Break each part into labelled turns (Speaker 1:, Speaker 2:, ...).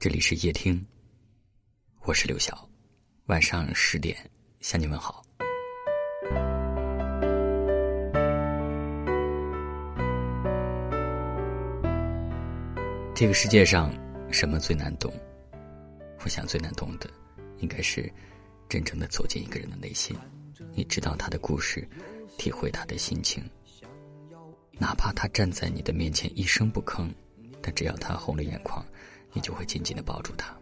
Speaker 1: 这里是夜听，我是刘晓，晚上十点向你问好。这个世界上什么最难懂？我想最难懂的，应该是真正的走进一个人的内心，你知道他的故事，体会他的心情，哪怕他站在你的面前一声不吭，但只要他红了眼眶。你就会紧紧的抱住他。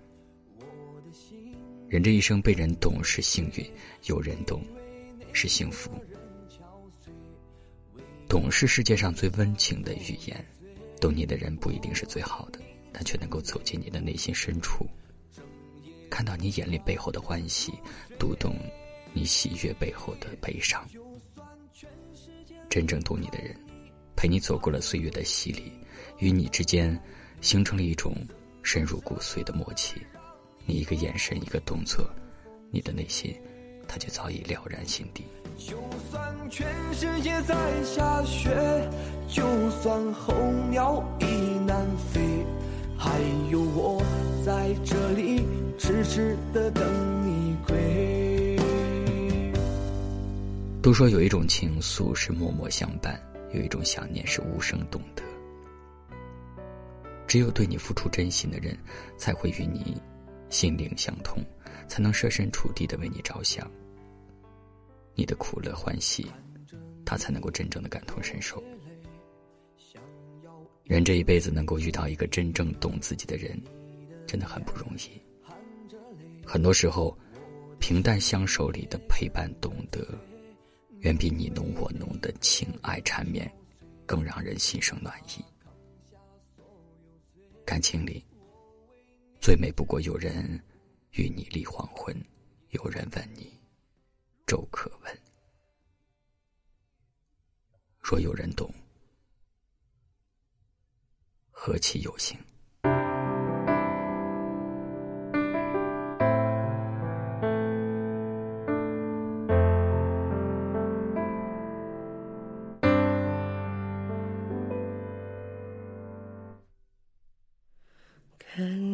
Speaker 1: 人这一生被人懂是幸运，有人懂是幸福。懂是世界上最温情的语言，懂你的人不一定是最好的，但却能够走进你的内心深处，看到你眼泪背后的欢喜，读懂你喜悦背后的悲伤。真正懂你的人，陪你走过了岁月的洗礼，与你之间形成了一种。深入骨髓的默契，你一个眼神，一个动作，你的内心，他就早已了然心底。
Speaker 2: 就算全世界在下雪，就算候鸟已南飞，还有我在这里痴痴的等你归。
Speaker 1: 都说有一种情愫是默默相伴，有一种想念是无声懂得。只有对你付出真心的人，才会与你心灵相通，才能设身处地的为你着想。你的苦乐欢喜，他才能够真正的感同身受。人这一辈子能够遇到一个真正懂自己的人，真的很不容易。很多时候，平淡相守里的陪伴懂得，远比你侬我侬的情爱缠绵，更让人心生暖意。感情里，最美不过有人与你立黄昏，有人问你粥可温。若有人懂，何其有幸。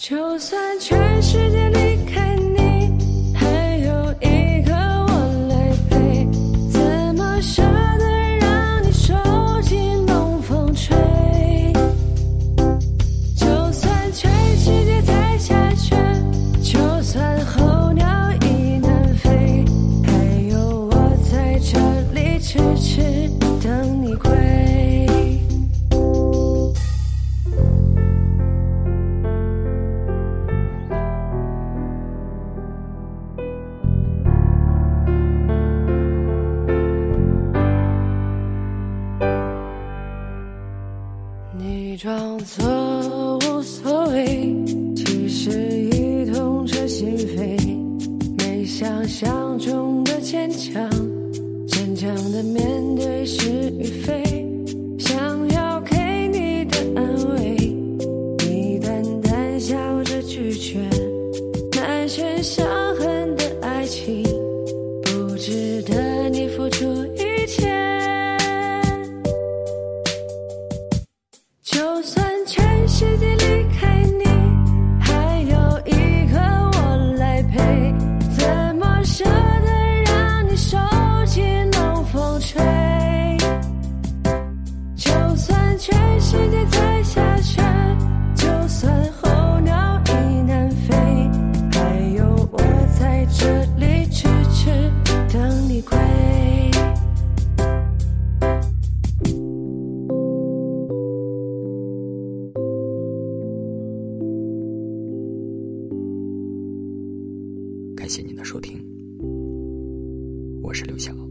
Speaker 3: 就算全世界装作无所谓，其实已痛彻心扉。没想象中的坚强，坚强的面对是与非。全世界在下雪就算候鸟已南飞还有我在这里痴痴等你归。
Speaker 1: 感谢您的收听我是刘晓。